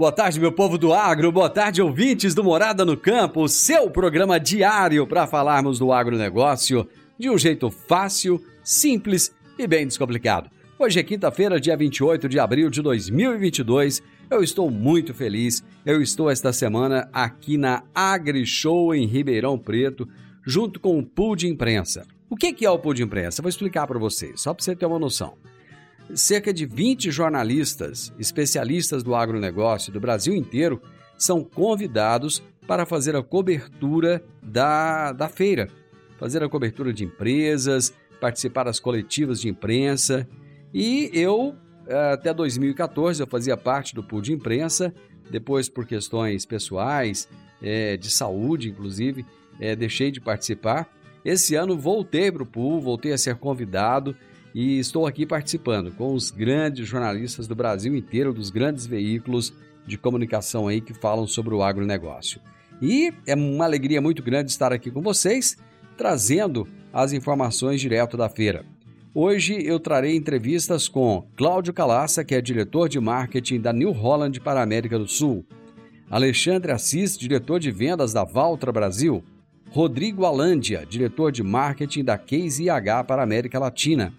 Boa tarde, meu povo do agro. Boa tarde, ouvintes do Morada no Campo, seu programa diário para falarmos do agronegócio de um jeito fácil, simples e bem descomplicado. Hoje é quinta-feira, dia 28 de abril de 2022. Eu estou muito feliz. Eu estou esta semana aqui na AgriShow em Ribeirão Preto, junto com o pool de imprensa. O que é o pool de imprensa? vou explicar para vocês, só para você ter uma noção cerca de 20 jornalistas, especialistas do agronegócio do Brasil inteiro, são convidados para fazer a cobertura da, da feira, fazer a cobertura de empresas, participar das coletivas de imprensa. E eu, até 2014, eu fazia parte do pool de imprensa, depois por questões pessoais, é, de saúde inclusive, é, deixei de participar. Esse ano voltei para o pool, voltei a ser convidado e estou aqui participando com os grandes jornalistas do Brasil inteiro, dos grandes veículos de comunicação aí que falam sobre o agronegócio. E é uma alegria muito grande estar aqui com vocês, trazendo as informações direto da feira. Hoje eu trarei entrevistas com Cláudio Calassa, que é diretor de marketing da New Holland para a América do Sul, Alexandre Assis, diretor de vendas da Valtra Brasil, Rodrigo Alândia, diretor de marketing da Case IH para a América Latina,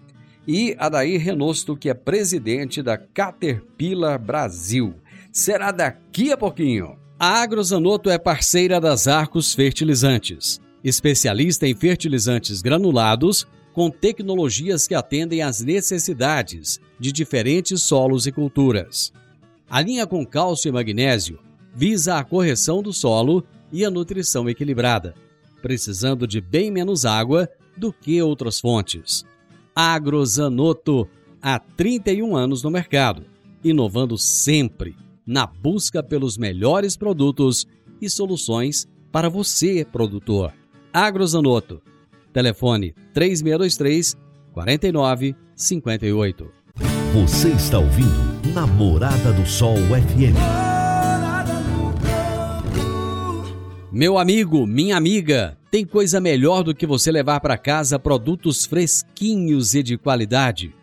e Adair Renosto, que é presidente da Caterpillar Brasil. Será daqui a pouquinho. A Agrozanoto é parceira das Arcos Fertilizantes, especialista em fertilizantes granulados com tecnologias que atendem às necessidades de diferentes solos e culturas. A linha com cálcio e magnésio visa a correção do solo e a nutrição equilibrada, precisando de bem menos água do que outras fontes. Agrozanoto, há 31 anos no mercado, inovando sempre na busca pelos melhores produtos e soluções para você, produtor. Agrozanoto, telefone 3623 4958. Você está ouvindo Namorada do Sol FM. Meu amigo, minha amiga, tem coisa melhor do que você levar para casa produtos fresquinhos e de qualidade?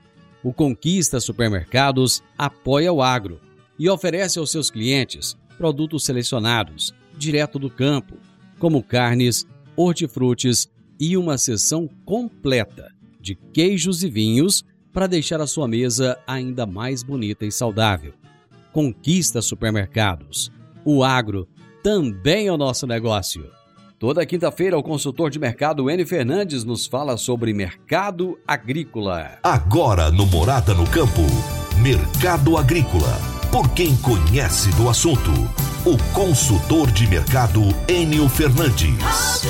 O Conquista Supermercados apoia o agro e oferece aos seus clientes produtos selecionados, direto do campo, como carnes, hortifrutis e uma seção completa de queijos e vinhos para deixar a sua mesa ainda mais bonita e saudável. Conquista Supermercados. O agro também é o nosso negócio. Toda quinta-feira, o consultor de mercado N. Fernandes nos fala sobre mercado agrícola. Agora no Morada no Campo, Mercado Agrícola. Por quem conhece do assunto, o consultor de mercado Enio Fernandes.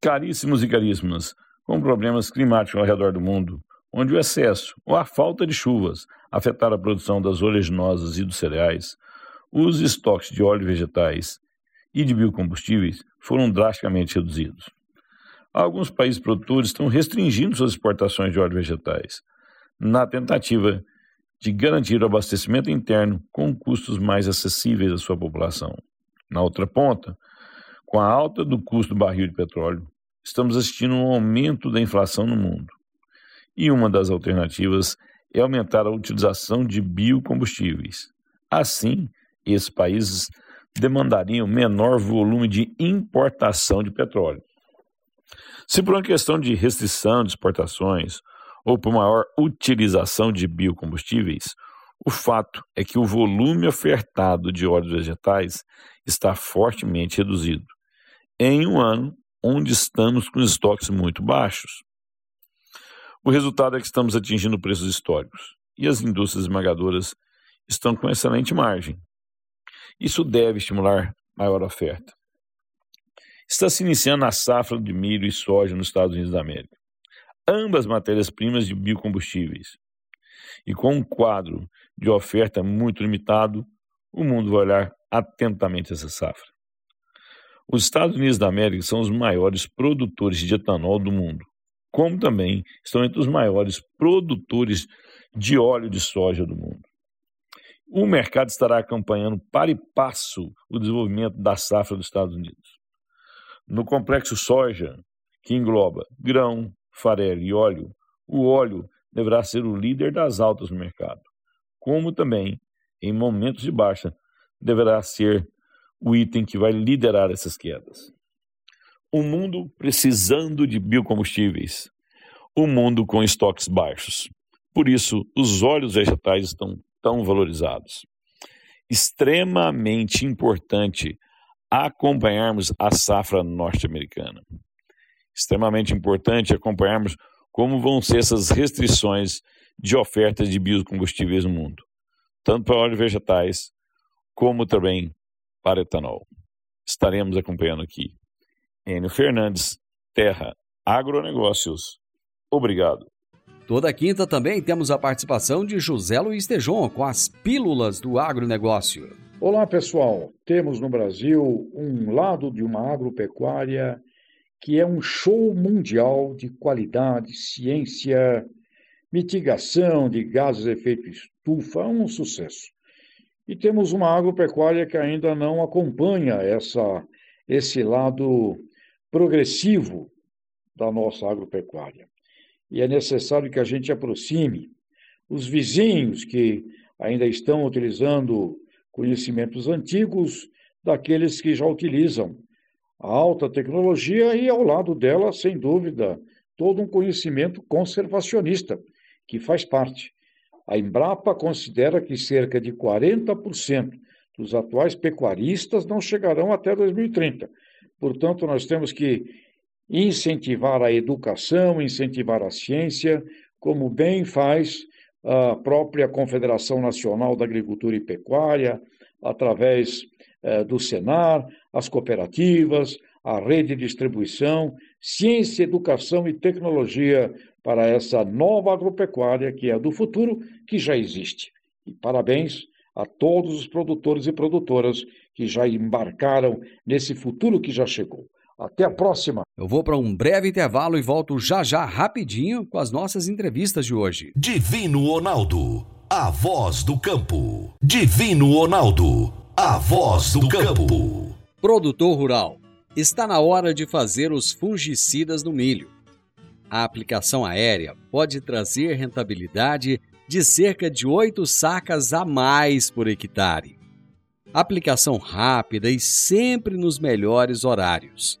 Caríssimos e caríssimas, com problemas climáticos ao redor do mundo, onde o excesso ou a falta de chuvas afetaram a produção das oleaginosas e dos cereais, os estoques de óleos vegetais e de biocombustíveis foram drasticamente reduzidos. Alguns países produtores estão restringindo suas exportações de óleos vegetais, na tentativa de garantir o abastecimento interno com custos mais acessíveis à sua população. Na outra ponta, com a alta do custo do barril de petróleo, estamos assistindo a um aumento da inflação no mundo. E uma das alternativas é aumentar a utilização de biocombustíveis. Assim, esses países demandariam menor volume de importação de petróleo. Se por uma questão de restrição de exportações ou por maior utilização de biocombustíveis, O fato é que o volume ofertado de óleos vegetais está fortemente reduzido em um ano onde estamos com estoques muito baixos. O resultado é que estamos atingindo preços históricos e as indústrias esmagadoras estão com excelente margem. Isso deve estimular maior oferta. Está se iniciando a safra de milho e soja nos Estados Unidos da América, ambas matérias-primas de biocombustíveis. E com um quadro de oferta muito limitado, o mundo vai olhar atentamente essa safra. Os Estados Unidos da América são os maiores produtores de etanol do mundo, como também estão entre os maiores produtores de óleo de soja do mundo. O mercado estará acompanhando para e passo o desenvolvimento da safra dos Estados Unidos. No complexo soja, que engloba grão, farelo e óleo, o óleo deverá ser o líder das altas no mercado, como também, em momentos de baixa, deverá ser o item que vai liderar essas quedas. O mundo precisando de biocombustíveis, o mundo com estoques baixos. Por isso, os óleos vegetais estão tão valorizados. Extremamente importante acompanharmos a safra norte-americana. Extremamente importante acompanharmos como vão ser essas restrições de ofertas de biocombustíveis no mundo, tanto para óleos vegetais como também para etanol. Estaremos acompanhando aqui. Enio Fernandes, Terra Agronegócios. Obrigado. Toda quinta também temos a participação de José Luiz Tejon com as pílulas do agronegócio. Olá, pessoal. Temos no Brasil um lado de uma agropecuária que é um show mundial de qualidade, ciência, mitigação de gases de efeito estufa, um sucesso. E temos uma agropecuária que ainda não acompanha essa, esse lado progressivo da nossa agropecuária. E é necessário que a gente aproxime os vizinhos que ainda estão utilizando conhecimentos antigos daqueles que já utilizam a alta tecnologia e, ao lado dela, sem dúvida, todo um conhecimento conservacionista, que faz parte. A Embrapa considera que cerca de 40% dos atuais pecuaristas não chegarão até 2030. Portanto, nós temos que incentivar a educação, incentivar a ciência, como bem faz a própria Confederação Nacional da Agricultura e Pecuária, através eh, do Senar, as cooperativas, a rede de distribuição, ciência, educação e tecnologia para essa nova agropecuária que é do futuro, que já existe. E parabéns a todos os produtores e produtoras que já embarcaram nesse futuro que já chegou. Até a próxima. Eu vou para um breve intervalo e volto já já rapidinho com as nossas entrevistas de hoje. Divino Ronaldo, a voz do campo. Divino Ronaldo, a voz do campo. Produtor rural, está na hora de fazer os fungicidas no milho. A aplicação aérea pode trazer rentabilidade de cerca de 8 sacas a mais por hectare. Aplicação rápida e sempre nos melhores horários.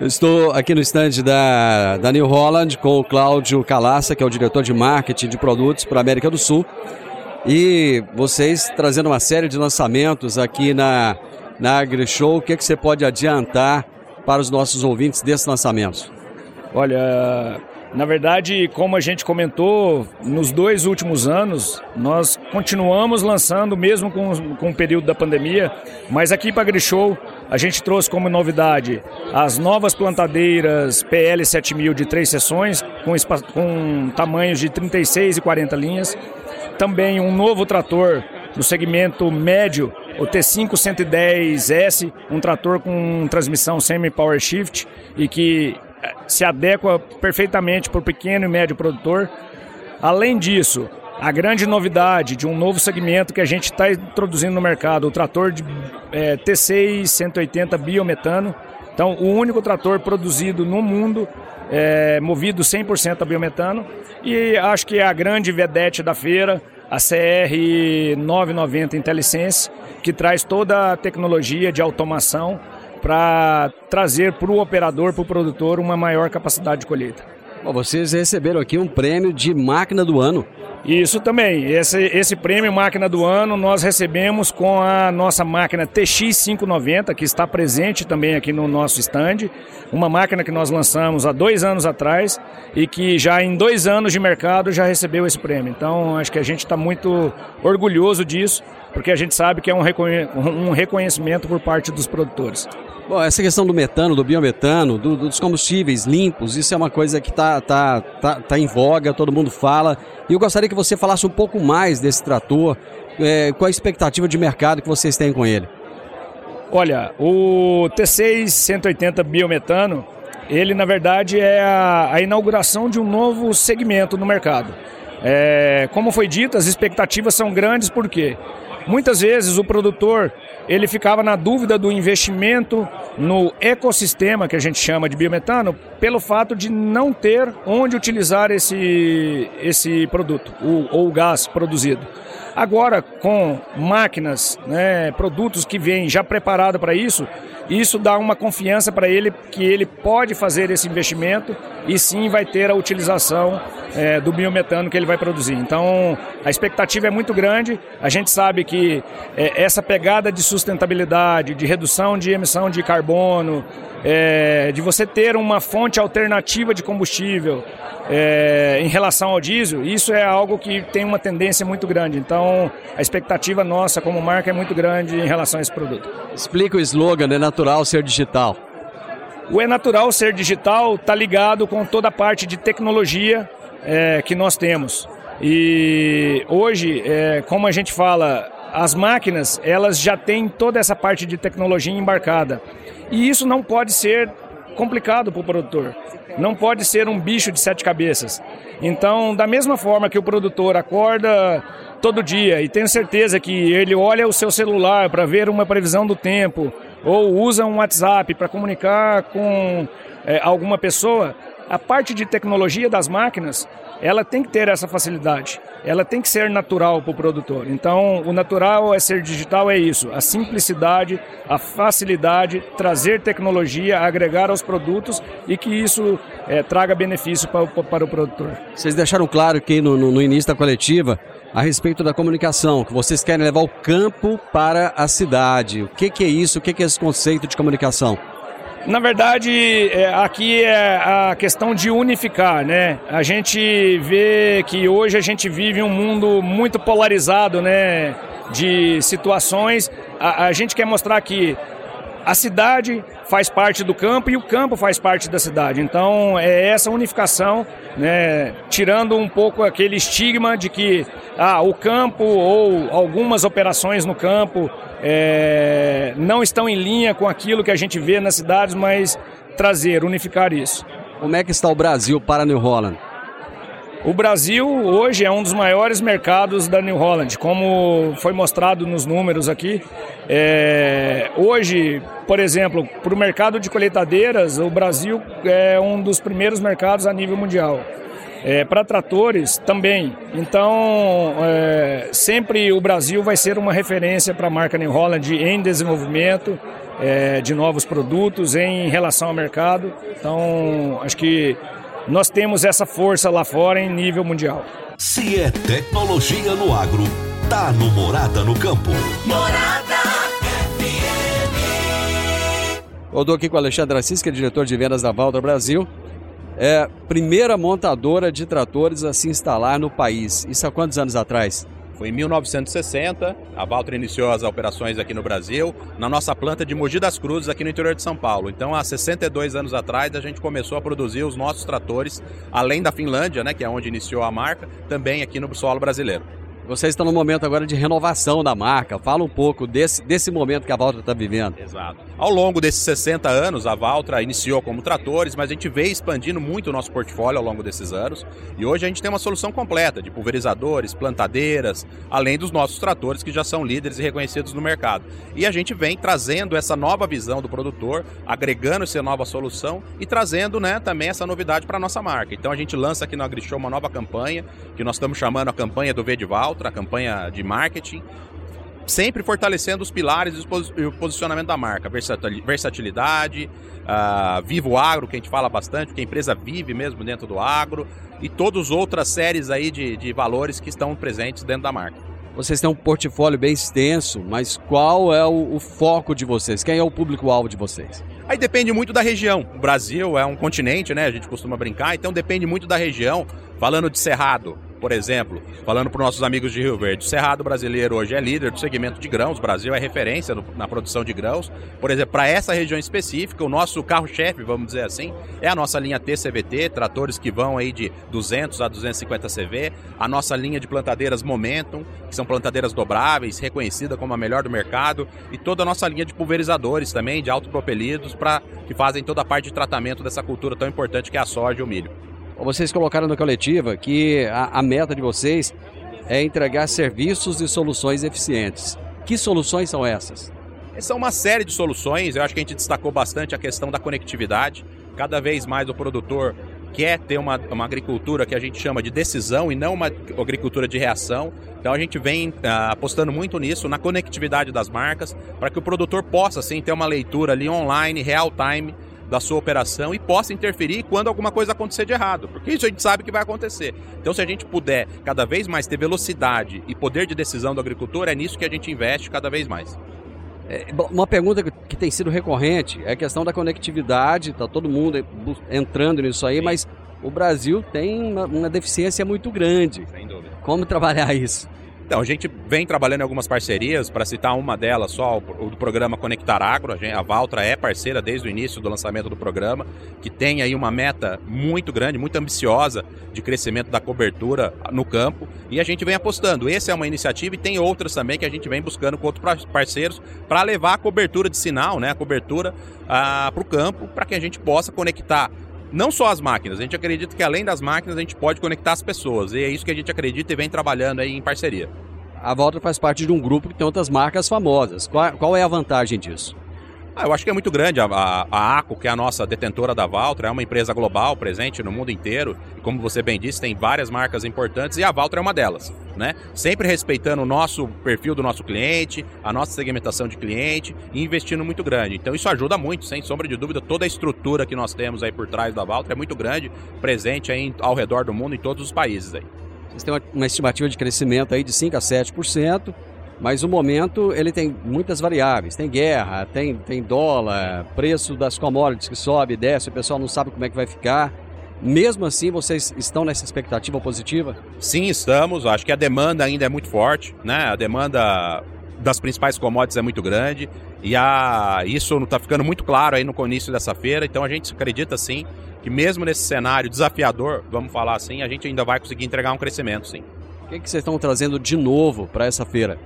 Estou aqui no estande da, da New Holland com o Cláudio Calassa, que é o diretor de marketing de produtos para a América do Sul. E vocês trazendo uma série de lançamentos aqui na, na AgriShow. O que, é que você pode adiantar para os nossos ouvintes desses lançamentos? Olha, na verdade, como a gente comentou, nos dois últimos anos, nós continuamos lançando, mesmo com, com o período da pandemia, mas aqui para a Grishow, a gente trouxe como novidade as novas plantadeiras PL 7000 de três seções, com, com tamanhos de 36 e 40 linhas. Também um novo trator no segmento médio, o T5 110S, um trator com transmissão semi-power shift e que se adequa perfeitamente para o pequeno e médio produtor. Além disso, a grande novidade de um novo segmento que a gente está introduzindo no mercado, o trator de é, T6 180 biometano. Então, o único trator produzido no mundo é, movido 100% a biometano. E acho que é a grande vedete da feira, a CR 990 IntelliSense, que traz toda a tecnologia de automação para trazer para o operador, para o produtor, uma maior capacidade de colheita. Bom, vocês receberam aqui um prêmio de máquina do ano. Isso também. Esse, esse prêmio Máquina do Ano nós recebemos com a nossa máquina TX590, que está presente também aqui no nosso stand. Uma máquina que nós lançamos há dois anos atrás e que já em dois anos de mercado já recebeu esse prêmio. Então acho que a gente está muito orgulhoso disso, porque a gente sabe que é um, reconhe reconhecimento por parte dos produtores. Bom, essa questão do metano, do biometano, do, dos combustíveis limpos, isso é uma coisa que está tá, tá, tá em voga, todo mundo fala. E eu gostaria que você falasse um pouco mais desse trator, é, qual a expectativa de mercado que vocês têm com ele. Olha, o T6 180 biometano, ele na verdade é a, a inauguração de um novo segmento no mercado. É, como foi dito, as expectativas são grandes porque muitas vezes o produtor ele ficava na dúvida do investimento no ecossistema que a gente chama de biometano, pelo fato de não ter onde utilizar esse, esse produto, ou o gás produzido. Agora, com máquinas, né, produtos que vêm já preparados para isso, isso dá uma confiança para ele que ele pode fazer esse investimento e sim vai ter a utilização é, do biometano que ele vai produzir. Então, a expectativa é muito grande. A gente sabe que é, essa pegada de sustentabilidade, de redução de emissão de carbono, é, de você ter uma fonte alternativa de combustível é, em relação ao diesel, isso é algo que tem uma tendência muito grande. Então, a expectativa nossa como marca é muito grande em relação a esse produto. Explica o slogan, é natural ser digital. O É Natural Ser Digital está ligado com toda a parte de tecnologia é, que nós temos. E hoje, é, como a gente fala, as máquinas elas já têm toda essa parte de tecnologia embarcada. E isso não pode ser complicado para o produtor. Não pode ser um bicho de sete cabeças. Então, da mesma forma que o produtor acorda todo dia e tem certeza que ele olha o seu celular para ver uma previsão do tempo ou usa um WhatsApp para comunicar com é, alguma pessoa, a parte de tecnologia das máquinas, ela tem que ter essa facilidade. Ela tem que ser natural para o produtor. Então, o natural é ser digital, é isso. A simplicidade, a facilidade, trazer tecnologia, agregar aos produtos e que isso é, traga benefício para, para, o produtor. Vocês deixaram claro que no, no, no início da coletiva a respeito da comunicação, que vocês querem levar o campo para a cidade. O que, que é isso? O que, que é esse conceito de comunicação? Na verdade, é, aqui é a questão de unificar, né? A gente vê que hoje a gente vive um mundo muito polarizado, né? De situações. A, a gente quer mostrar que a cidade faz parte do campo e o campo faz parte da cidade. Então é essa unificação, né, tirando um pouco aquele estigma de que ah, o campo ou algumas operações no campo é, não estão em linha com aquilo que a gente vê nas cidades, mas trazer, unificar isso. Como é que está o Brasil para New Holland? O Brasil hoje é um dos maiores mercados da New Holland, como foi mostrado nos números aqui. É, hoje, por exemplo, para o mercado de colheitadeiras, o Brasil é um dos primeiros mercados a nível mundial. É, para tratores também. Então, é, sempre o Brasil vai ser uma referência para a marca New Holland em desenvolvimento é, de novos produtos em relação ao mercado. Então, acho que nós temos essa força lá fora em nível mundial. Se é tecnologia no agro, tá no Morada no Campo. Morada FM. Eu estou aqui com o Alexandre Assis, que é diretor de vendas da Valtra Brasil. É primeira montadora de tratores a se instalar no país. Isso há quantos anos atrás? Foi em 1960, a Valtra iniciou as operações aqui no Brasil, na nossa planta de Mogi das Cruzes, aqui no interior de São Paulo. Então, há 62 anos atrás, a gente começou a produzir os nossos tratores, além da Finlândia, né, que é onde iniciou a marca, também aqui no solo brasileiro. Vocês estão no momento agora de renovação da marca. Fala um pouco desse, desse momento que a Valtra está vivendo. Exato. Ao longo desses 60 anos, a Valtra iniciou como tratores, mas a gente veio expandindo muito o nosso portfólio ao longo desses anos. E hoje a gente tem uma solução completa de pulverizadores, plantadeiras, além dos nossos tratores que já são líderes e reconhecidos no mercado. E a gente vem trazendo essa nova visão do produtor, agregando essa nova solução e trazendo né, também essa novidade para a nossa marca. Então a gente lança aqui no AgriShow uma nova campanha, que nós estamos chamando a campanha do V outra campanha de marketing, sempre fortalecendo os pilares e o posicionamento da marca, versatilidade, uh, vivo agro, que a gente fala bastante, que a empresa vive mesmo dentro do agro, e todas outras séries aí de, de valores que estão presentes dentro da marca. Vocês têm um portfólio bem extenso, mas qual é o, o foco de vocês? Quem é o público-alvo de vocês? Aí depende muito da região. O Brasil é um continente, né? A gente costuma brincar, então depende muito da região. Falando de Cerrado, por exemplo, falando para os nossos amigos de Rio Verde, o Cerrado brasileiro hoje é líder do segmento de grãos, o Brasil é referência no, na produção de grãos. Por exemplo, para essa região específica, o nosso carro-chefe, vamos dizer assim, é a nossa linha TCVT, tratores que vão aí de 200 a 250 CV, a nossa linha de plantadeiras Momentum, que são plantadeiras dobráveis, reconhecida como a melhor do mercado, e toda a nossa linha de pulverizadores também, de autopropelidos, para que fazem toda a parte de tratamento dessa cultura tão importante que é a soja e o milho. Vocês colocaram na coletiva que a, a meta de vocês é entregar serviços e soluções eficientes. Que soluções são essas? São uma série de soluções. Eu acho que a gente destacou bastante a questão da conectividade. Cada vez mais o produtor quer ter uma, uma agricultura que a gente chama de decisão e não uma agricultura de reação. Então a gente vem uh, apostando muito nisso, na conectividade das marcas, para que o produtor possa sim ter uma leitura ali online, real time, da sua operação e possa interferir quando alguma coisa acontecer de errado, porque isso a gente sabe que vai acontecer. Então, se a gente puder cada vez mais ter velocidade e poder de decisão do agricultor, é nisso que a gente investe cada vez mais. É, uma pergunta que tem sido recorrente é a questão da conectividade, está todo mundo entrando nisso aí, Sim. mas o Brasil tem uma, uma deficiência muito grande. Sem dúvida. Como trabalhar isso? Então, a gente vem trabalhando em algumas parcerias, para citar uma delas só, o do programa Conectar Agro. A, Valtra é parceira desde o início do lançamento do programa, que tem aí uma meta muito grande, muito ambiciosa de crescimento da cobertura no campo. E a gente vem apostando. Essa é uma iniciativa e tem outras também que a gente vem buscando com outros parceiros para levar a cobertura de sinal, né, a cobertura ah, para o campo, para que a gente possa conectar não só as máquinas, a gente acredita que além das máquinas a gente pode conectar as pessoas. E é isso que a gente acredita e vem trabalhando aí em parceria. A Volta faz parte de um grupo que tem outras marcas famosas. Qual, qual é a vantagem disso? Ah, eu acho que é muito grande. A, a, a, ACO, que é a nossa detentora da Valtra, é uma empresa global, presente no mundo inteiro. E como você bem disse, tem várias marcas importantes e a Valtra é uma delas. Né? Sempre respeitando o nosso perfil do nosso cliente, a nossa segmentação de cliente e investindo muito grande. Então isso ajuda muito, sem sombra de dúvida. Toda a estrutura que nós temos aí por trás da Valtra é muito grande, presente aí ao redor do mundo, em todos os países aí. Vocês têm uma, estimativa de crescimento aí de 5 a 7%. Mas o momento ele tem muitas variáveis. Tem guerra, tem, tem dólar, preço das commodities que sobe e desce, o pessoal não sabe como é que vai ficar. Mesmo assim, vocês estão nessa expectativa positiva? Sim, estamos. Acho que a demanda ainda é muito forte, né? A demanda das principais commodities é muito grande e a, isso está ficando muito claro aí no início dessa feira. Então a gente acredita sim que mesmo nesse cenário desafiador, vamos falar assim, a gente ainda vai conseguir entregar um crescimento, sim. O que, que vocês estão trazendo de novo para essa feira?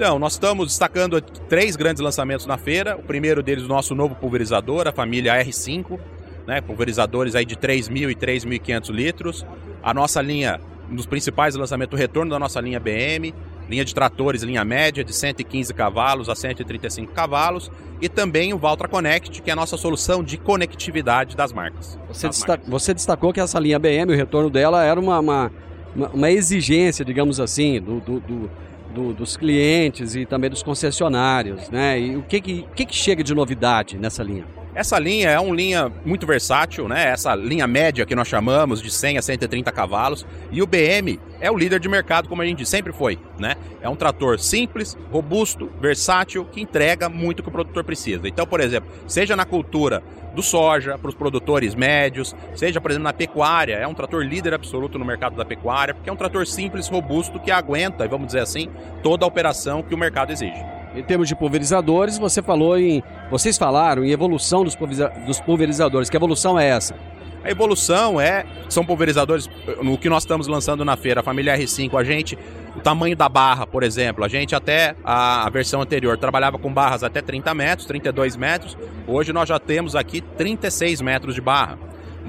Então, nós estamos destacando três grandes lançamentos na feira. O primeiro deles, o nosso novo pulverizador, a família R5, né, pulverizadores aí de 3.000 e 3.500 litros. A nossa linha, um dos principais lançamentos, o retorno da nossa linha BM, linha de tratores, linha média de 115 cavalos a 135 cavalos, e também o Valtra Connect, que é a nossa solução de conectividade das marcas. Você, das marcas. você destacou que essa linha BM, o retorno dela era uma, uma, uma exigência, digamos assim, do, do, do do, dos clientes e também dos concessionários, né? E o que que, que que chega de novidade nessa linha? Essa linha é uma linha muito versátil, né? Essa linha média que nós chamamos de 100 a 130 cavalos. E o BM é o líder de mercado, como a gente sempre foi, né? É um trator simples, robusto, versátil, que entrega muito que o produtor precisa. Então, por exemplo, seja na cultura do soja para os produtores médios, seja, por exemplo, na pecuária, é um trator líder absoluto no mercado da pecuária, porque é um trator simples, robusto, que aguenta, vamos dizer assim, toda a operação que o mercado exige. Em termos de pulverizadores, você falou em. Vocês falaram em evolução dos, pulverizadores. Que evolução é essa? A evolução é, são pulverizadores, no que nós estamos lançando na feira, a família R5, a gente, o tamanho da barra, por exemplo, a gente até a, a versão anterior trabalhava com barras até 30 metros, 32 metros, hoje nós já temos aqui 36 metros de barra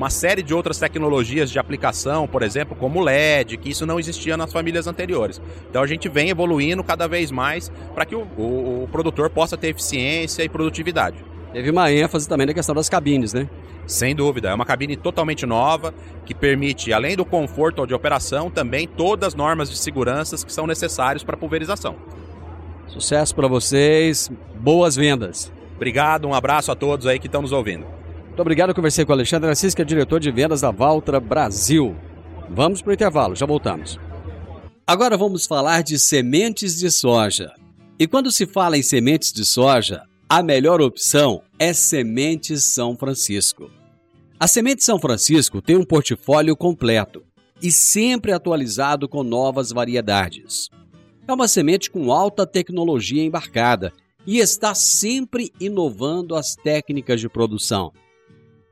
uma série de outras tecnologias de aplicação, por exemplo, como LED, que isso não existia nas famílias anteriores. Então a gente vem evoluindo cada vez mais para que o, o, o, produtor possa ter eficiência e produtividade. Teve uma ênfase também na questão das cabines, né? Sem dúvida, é uma cabine totalmente nova que permite, além do conforto de operação, também todas as normas de segurança que são necessárias para pulverização. Sucesso para vocês, boas vendas. Obrigado, um abraço a todos aí que estão nos ouvindo. Muito obrigado, conversei com o Alexandre Assis, que é diretor de vendas da Valtra Brasil. Vamos para o intervalo, já voltamos. Agora vamos falar de sementes de soja. E quando se fala em sementes de soja, a melhor opção é Sementes São Francisco. A Semente São Francisco tem um portfólio completo e sempre atualizado com novas variedades. É uma semente com alta tecnologia embarcada e está sempre inovando as técnicas de produção.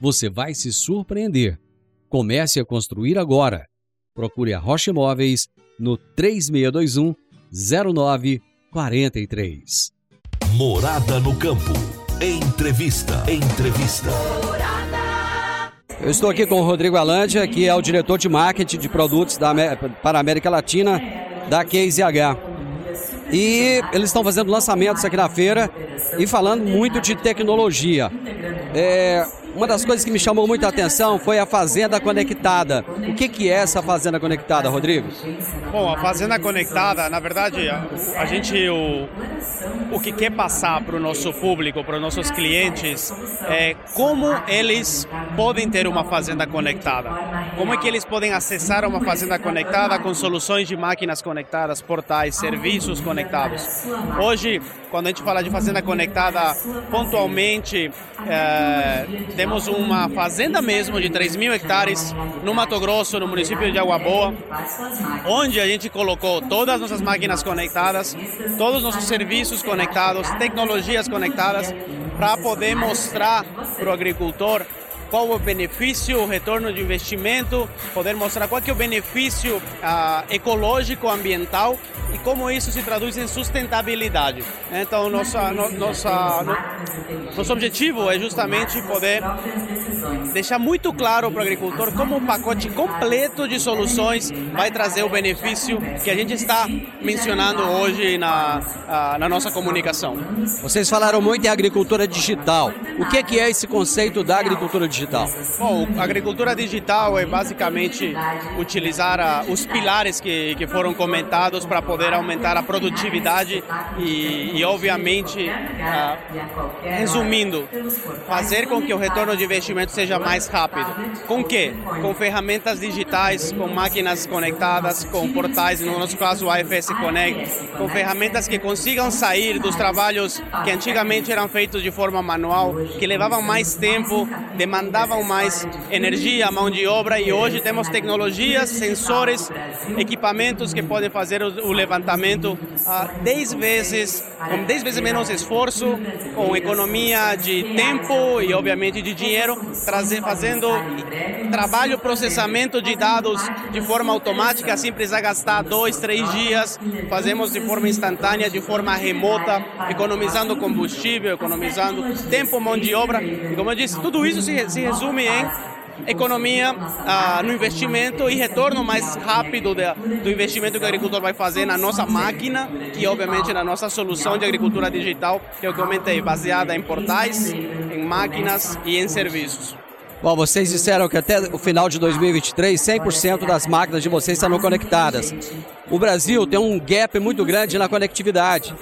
você vai se surpreender. Comece a construir agora. Procure a Rocha Imóveis no 3621 0943. Morada no campo. Entrevista. Entrevista. Eu estou aqui com o Rodrigo Alândia, que é o diretor de marketing de produtos da, para a América Latina da Case H. E eles estão fazendo lançamentos aqui na feira e falando muito de tecnologia. É, uma das coisas que me chamou muita atenção foi a Fazenda Conectada. O que, que é essa Fazenda Conectada, Rodrigo? Bom, a Fazenda Conectada, na verdade, a, a gente o, o que quer passar para o nosso público, para os nossos clientes, é como eles podem ter uma fazenda conectada. Como é que eles podem acessar uma fazenda conectada com soluções de máquinas conectadas, portais, serviços conectados. Hoje, quando a gente fala de fazenda conectada, pontualmente, é, temos uma fazenda mesmo de 3 mil hectares no Mato Grosso, no município de Água Boa, onde a gente colocou todas as nossas máquinas conectadas, todos os nossos serviços conectados, tecnologias conectadas, para poder mostrar para o agricultor qual o benefício, o retorno de investimento, poder mostrar qual que é o benefício ah, ecológico, ambiental e como isso se traduz em sustentabilidade. Então, nossa, no, nossa, no, nosso objetivo é justamente poder deixar muito claro para o agricultor como um pacote completo de soluções vai trazer o benefício que a gente está mencionando hoje na, ah, na nossa comunicação. Vocês falaram muito em agricultura digital. O que é, que é esse conceito da agricultura digital? Bom, a agricultura digital é basicamente utilizar a, os pilares que, que foram comentados para poder aumentar a produtividade e, e obviamente, a, resumindo, fazer com que o retorno de investimento seja mais rápido. Com que? Com ferramentas digitais, com máquinas conectadas, com portais, no nosso caso o AFS Connect, com ferramentas que consigam sair dos trabalhos que antigamente eram feitos de forma manual, que levavam mais tempo, demandavam mais energia, mão de obra e hoje temos tecnologias, sensores, equipamentos que podem fazer o, levantamento a 10 vezes, com 10 vezes menos esforço, com economia de tempo e obviamente de dinheiro, trazer, fazendo trabalho, processamento de dados de forma automática, sem precisar gastar dois, três dias, fazemos de forma instantânea, de forma remota, economizando combustível, economizando tempo, mão de obra. E como eu disse, tudo isso se, se resume em economia ah, no investimento e retorno mais rápido de, do investimento que o agricultor vai fazer na nossa máquina e, obviamente, na nossa solução de agricultura digital, que eu comentei, baseada em portais, em máquinas e em serviços. Bom, vocês disseram que até o final de 2023, 100% das máquinas de vocês estarão conectadas. O Brasil tem um gap muito grande na conectividade.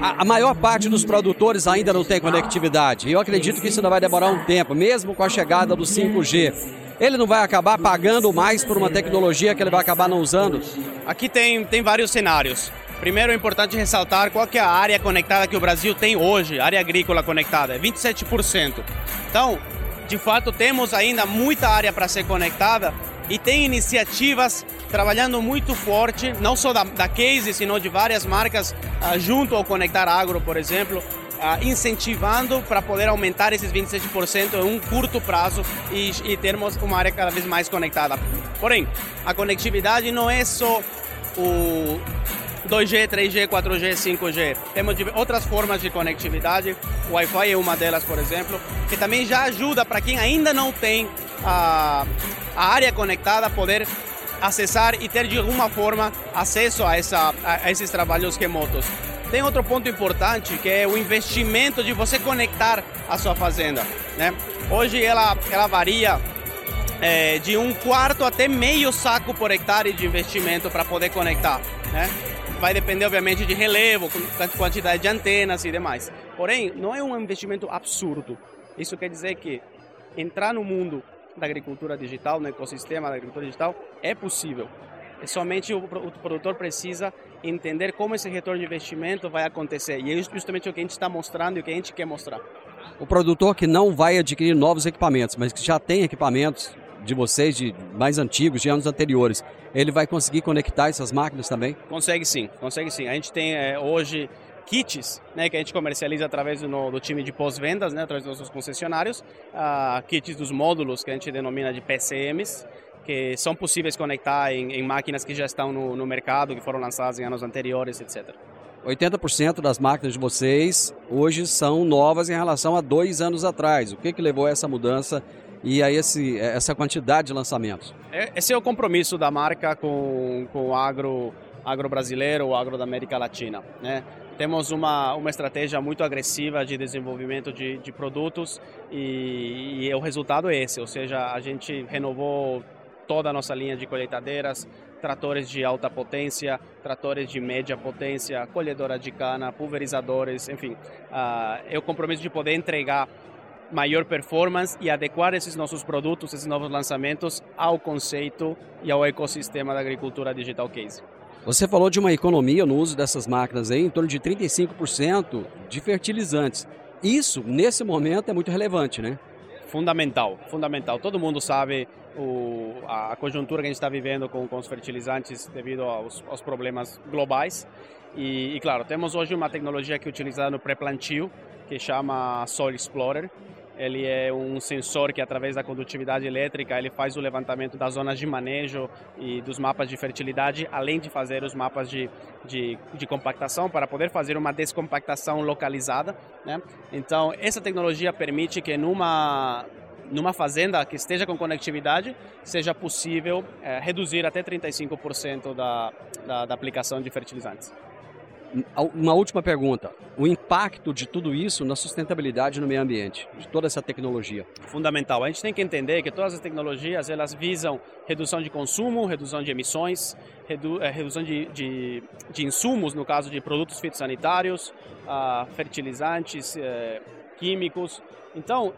A, a, maior parte dos produtores ainda não tem conectividade. E eu acredito que isso ainda vai demorar um tempo, mesmo com a chegada do 5G. Ele não vai acabar pagando mais por uma tecnologia que ele vai acabar não usando? Aqui tem, tem vários cenários. Primeiro, é importante ressaltar qual é a área conectada que o Brasil tem hoje, área agrícola conectada, é 27%. Então, de fato, temos ainda muita área para ser conectada e tem iniciativas trabalhando muito forte, não só da, da Case, sino de várias marcas uh, junto ao Conectar Agro, por exemplo, uh, incentivando para poder aumentar esses 27% em um curto prazo e, e termos uma área cada vez mais conectada. Porém, a conectividade não é só o 2G, 3G, 4G, 5G. Temos outras formas de conectividade, o Wi-Fi é uma delas, por exemplo, que também já ajuda para quem ainda não tem a, a área conectada poder acessar e ter de alguma forma acesso a, essa, a esses trabalhos remotos. Tem outro ponto importante que é o investimento de você conectar a sua fazenda. Né? Hoje ela, ela varia é, de um quarto até meio saco por hectare de investimento para poder conectar. Né? Vai depender, obviamente, de relevo, quantidade de antenas e demais. Porém, não é um investimento absurdo. Isso quer dizer que entrar no mundo da agricultura digital, no ecossistema da agricultura digital, é possível. Somente o produtor precisa entender como esse retorno de investimento vai acontecer. E é justamente o que a gente está mostrando e o que a gente quer mostrar. O produtor que não vai adquirir novos equipamentos, mas que já tem equipamentos de vocês, de mais antigos, de anos anteriores, ele vai conseguir conectar essas máquinas também? Consegue sim, consegue sim. A gente tem é, hoje kits, né, que a gente comercializa através do, do time de pós-vendas, né, através dos nossos concessionários, uh, kits dos módulos que a gente denomina de PCMs, que são possíveis conectar em, em máquinas que já estão no, no mercado, que foram lançadas em anos anteriores, etc. 80% das máquinas de vocês hoje são novas em relação a dois anos atrás. O que, que levou a essa mudança e a esse, essa quantidade de lançamentos? É, esse é o compromisso da marca com, com o agro, agro brasileiro, o agro da América Latina. Né? Temos uma, uma estratégia muito agressiva de desenvolvimento de, de produtos e, e o resultado é esse, ou seja, a gente renovou toda a nossa linha de colheitadeiras, tratores de alta potência, tratores de média potência, colhedora de cana, pulverizadores, enfim. Uh, é o compromisso de poder entregar maior performance e adequar esses nossos produtos, esses novos lançamentos ao conceito e ao ecossistema da agricultura digital case. Você falou de uma economia no uso dessas máquinas aí, em torno de 35% de fertilizantes. Isso, nesse momento, é muito relevante, né? Fundamental, fundamental. Todo mundo sabe o, a, conjuntura que a gente está vivendo com, com os fertilizantes devido aos, aos problemas globais. E, e, claro, temos hoje uma tecnologia que é utilizada no pré-plantio, que chama Soil Explorer, ele é um sensor que através da condutividade elétrica ele faz o levantamento das zonas de manejo e dos mapas de fertilidade, além de fazer os mapas de, de, de compactação para poder fazer uma descompactação localizada. Né? Então essa tecnologia permite que numa numa fazenda que esteja com conectividade, seja possível é, reduzir até 35% da, da, da aplicação de fertilizantes. Uma última pergunta. O impacto de tudo isso na sustentabilidade no meio ambiente, de toda essa tecnologia? Fundamental. A gente tem que entender que todas as tecnologias elas visam redução de consumo, redução de emissões, redu eh, redução de, de, de, insumos, no caso de produtos fitossanitários, uh, fertilizantes, uh, químicos. Então,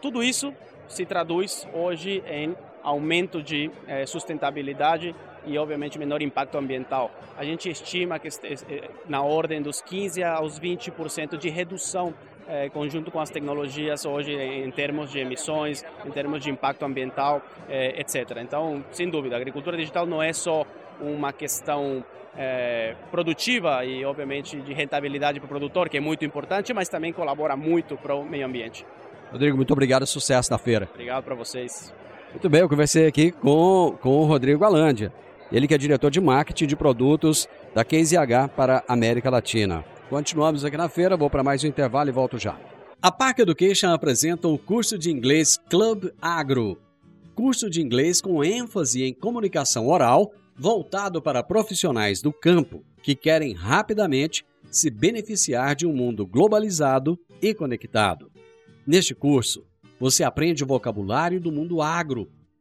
tudo isso se traduz hoje em aumento de uh, sustentabilidade e, obviamente, menor impacto ambiental. A gente estima que eh, na ordem dos 15 aos 20% de redução é, conjunto com as tecnologias hoje em termos de emissões, em termos de impacto ambiental, eh, etc. Então, sem dúvida, a agricultura digital não é só uma questão é, produtiva e, obviamente, de rentabilidade para o produtor, que é muito importante, mas também colabora muito para o meio ambiente. Rodrigo, muito obrigado, sucesso na feira. Obrigado para vocês. Muito bem, eu conversei aqui com, com o Rodrigo Alândia. Ele que é diretor de marketing de produtos da Case H para a América Latina. Continuamos aqui na feira, vou para mais um intervalo e volto já. A Park Education apresenta o curso de inglês Club Agro, curso de inglês com ênfase em comunicação oral, voltado para profissionais do campo que querem rapidamente se beneficiar de um mundo globalizado e conectado. Neste curso, você aprende o vocabulário do mundo agro,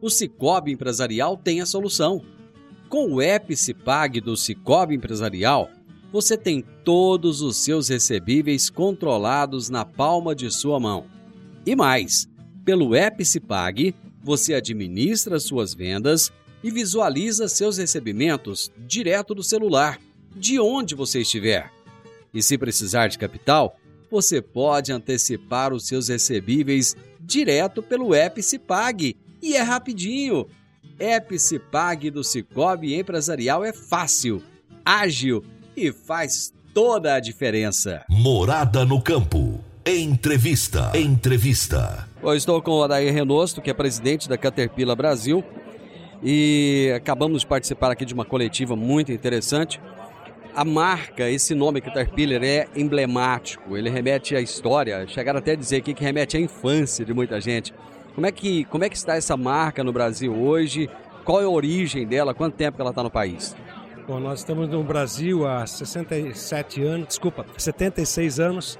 O Cicobi Empresarial tem a solução. Com o Epicipag do Cicobi Empresarial, você tem todos os seus recebíveis controlados na palma de sua mão. E mais, pelo Epicipag, você administra suas vendas e visualiza seus recebimentos direto do celular, de onde você estiver. E se precisar de capital, você pode antecipar os seus recebíveis direto pelo Epicipag e é rapidinho. Epicipag do Cicobi Empresarial é fácil, ágil e faz toda a diferença. Morada no campo. Entrevista. Entrevista. Eu estou com o Adair Renosto, que é presidente da Caterpillar Brasil, e acabamos de participar aqui de uma coletiva muito interessante. A marca, esse nome Caterpillar é emblemático, ele remete à história, chegaram até a dizer aqui que remete à infância de muita gente. Como é que, como é que está essa marca no Brasil hoje? Qual é a origem dela? Quanto tempo ela está no país? Bom, nós estamos no Brasil há 67 anos, desculpa, 76 anos.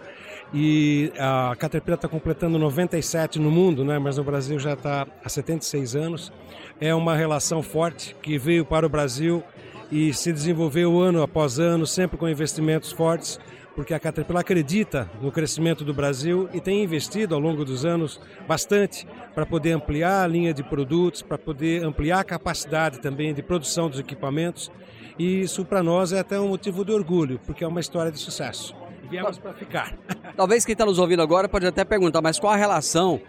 E a Caterpillar está completando 97 no mundo, né? mas no Brasil já está há 76 anos. É uma relação forte que veio para o Brasil e se desenvolveu ano após ano, sempre com investimentos fortes, porque a Caterpillar acredita no crescimento do Brasil e tem investido ao longo dos anos bastante para poder ampliar a linha de produtos, para poder ampliar a capacidade também de produção dos equipamentos e isso para nós é até um motivo de orgulho, porque é uma história de sucesso. E viemos para ficar. Talvez quem está nos ouvindo agora pode até perguntar, mas qual a relação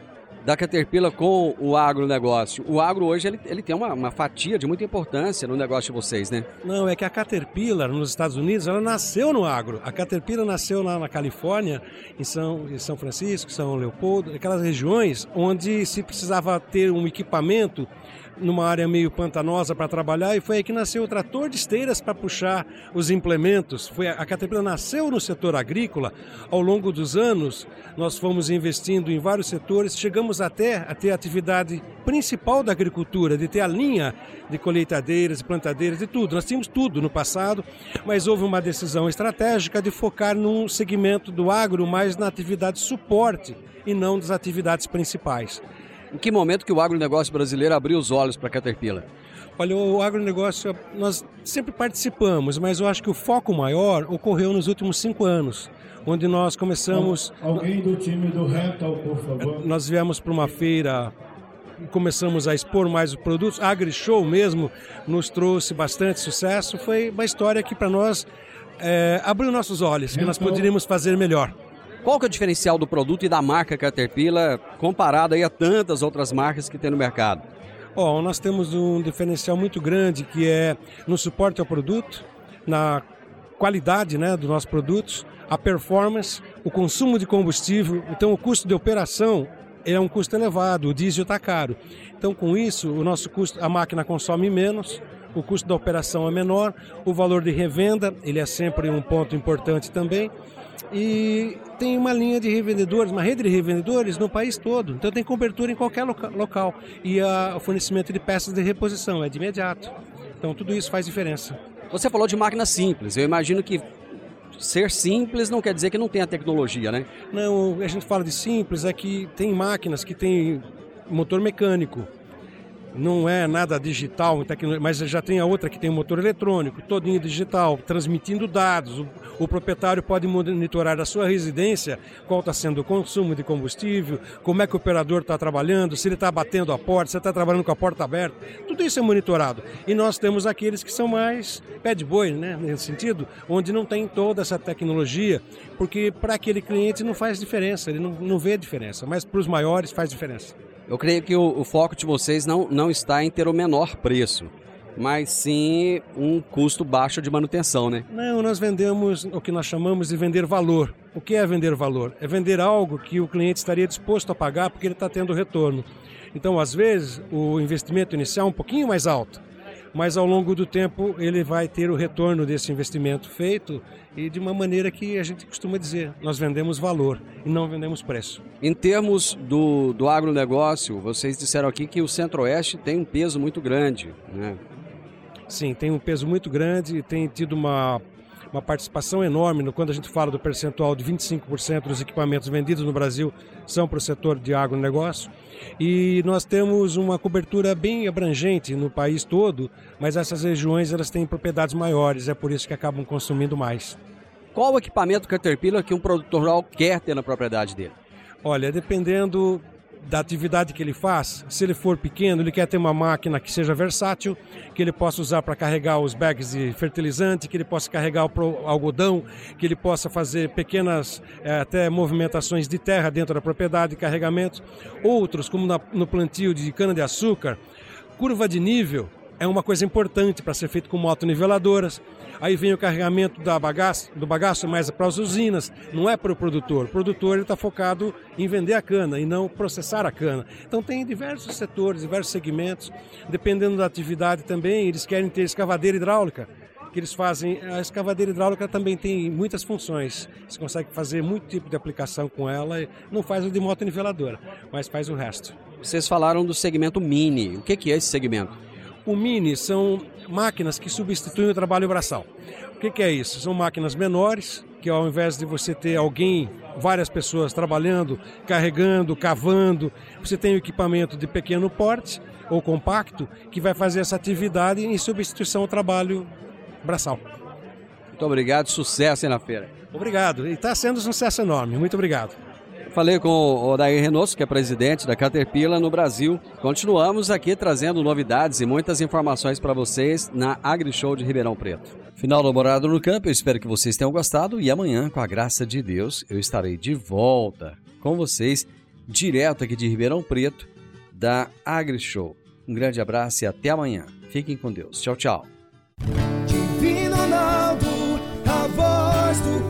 da Caterpillar com o agronegócio? O agro hoje ele, ele tem uma, uma, fatia de muita importância no negócio de vocês, né? Não, é que a Caterpillar nos Estados Unidos, ela nasceu no agro. A Caterpillar nasceu lá na Califórnia, em São, em São Francisco, São Leopoldo, aquelas regiões onde se precisava ter um equipamento numa área meio pantanosa para trabalhar e foi aí que nasceu o trator de esteiras para puxar os implementos. Foi a Caterpillar nasceu no setor agrícola. Ao longo dos anos, nós fomos investindo em vários setores, chegamos até a ter a atividade principal da agricultura, de ter a linha de colheitadeiras, de plantadeiras, de tudo. Nós tínhamos tudo no passado, mas houve uma decisão estratégica de focar num segmento do agro mais na atividade suporte e não das atividades principais. Em que momento que o agronegócio brasileiro abriu os olhos para a Caterpillar? Olha, o agronegócio, nós sempre participamos, mas eu acho que o foco maior ocorreu nos últimos cinco anos, onde nós começamos... Alguém do time do Rental, por favor. Nós viemos para uma feira começamos a expor mais os produtos. A AgriShow mesmo nos trouxe bastante sucesso. Foi uma história que para nós é, abriu nossos olhos, que nós poderíamos fazer melhor. Qual que é o diferencial do produto e da marca Caterpillar comparado aí a tantas outras marcas que tem no mercado? Bom, nós temos um diferencial muito grande que é no suporte ao produto, na qualidade né, dos nossos produtos, a performance, o consumo de combustível. Então, o custo de operação é um custo elevado, o diesel está caro. Então, com isso, o nosso custo, a máquina consome menos, o custo da operação é menor, o valor de revenda ele é sempre um ponto importante também e tem uma linha de revendedores, uma rede de revendedores no país todo. Então tem cobertura em qualquer loca local. E a, o fornecimento de peças de reposição é de imediato. Então tudo isso faz diferença. Você falou de máquina simples. Eu imagino que Ser simples não quer dizer que não tenha tecnologia, né? Não, a gente fala de simples, é que tem máquinas que tem motor mecânico, não é nada digital, mas já tem a outra que tem motor eletrônico, todinho digital, transmitindo dados. O, o proprietário pode monitorar a sua residência, qual está sendo o consumo de combustível, como é que o operador está trabalhando, se ele está batendo a porta, se está trabalhando com a porta aberta. Tudo isso é monitorado. E nós temos aqueles que são mais bad boy, né, nesse sentido, onde não tem toda essa tecnologia, porque para aquele cliente não faz diferença, ele não, não vê diferença, mas para os maiores faz diferença. Eu creio que o, o, foco de vocês não, não está em ter o menor preço, mas sim um custo baixo de manutenção, né? Não, nós vendemos o que nós chamamos de vender valor. O que é vender valor? É vender algo que o cliente estaria disposto a pagar porque ele está tendo retorno. Então, às vezes, o investimento inicial é um pouquinho mais alto, mas ao longo do tempo ele vai ter o retorno desse investimento feito e de uma maneira que a gente costuma dizer, nós vendemos valor e não vendemos preço. Em termos do, do agronegócio, vocês disseram aqui que o Centro-Oeste tem um peso muito grande, né? Sim, tem um peso muito grande e tem tido uma uma participação enorme no, quando a gente fala do percentual de 25% dos equipamentos vendidos no Brasil são para o setor de agronegócio. E nós temos uma cobertura bem abrangente no país todo, mas essas regiões elas têm propriedades maiores, é por isso que acabam consumindo mais. Qual o equipamento Caterpillar que um produtor rural quer ter na propriedade dele? Olha, dependendo da atividade que ele faz. Se ele for pequeno, ele quer ter uma máquina que seja versátil, que ele possa usar para carregar os bags de fertilizante, que ele possa carregar o algodão, que ele possa fazer pequenas é, até movimentações de terra dentro da propriedade, carregamentos. Outros, como na, no plantio de cana-de-açúcar, curva de nível é uma coisa importante para ser feito com motoniveladoras. Aí vem o carregamento da bagaço, do bagaço mais para as usinas, não é para o produtor. O produtor está focado em vender a cana e não processar a cana. Então tem diversos setores, diversos segmentos. Dependendo da atividade também, eles querem ter escavadeira hidráulica que eles fazem. A escavadeira hidráulica também tem muitas funções. Você consegue fazer muito tipo de aplicação com ela. Não faz o de moto niveladora, mas faz o resto. Vocês falaram do segmento mini. O que é esse segmento? O Mini são máquinas que substituem o trabalho braçal. O que, que é isso? São máquinas menores, que ao invés de você ter alguém, várias pessoas trabalhando, carregando, cavando, você tem um equipamento de pequeno porte ou compacto que vai fazer essa atividade em substituição ao trabalho braçal. Muito obrigado, sucesso aí na feira. Obrigado, e está sendo um sucesso enorme. Muito obrigado. Falei com o Odair Renosso, que é presidente da Caterpillar no Brasil. Continuamos aqui trazendo novidades e muitas informações para vocês na AgriShow de Ribeirão Preto. Final do Morado no Campo, eu espero que vocês tenham gostado e amanhã, com a graça de Deus, eu estarei de volta com vocês, direto aqui de Ribeirão Preto, da AgriShow. Um grande abraço e até amanhã. Fiquem com Deus. Tchau, tchau. Divino Ronaldo, a voz do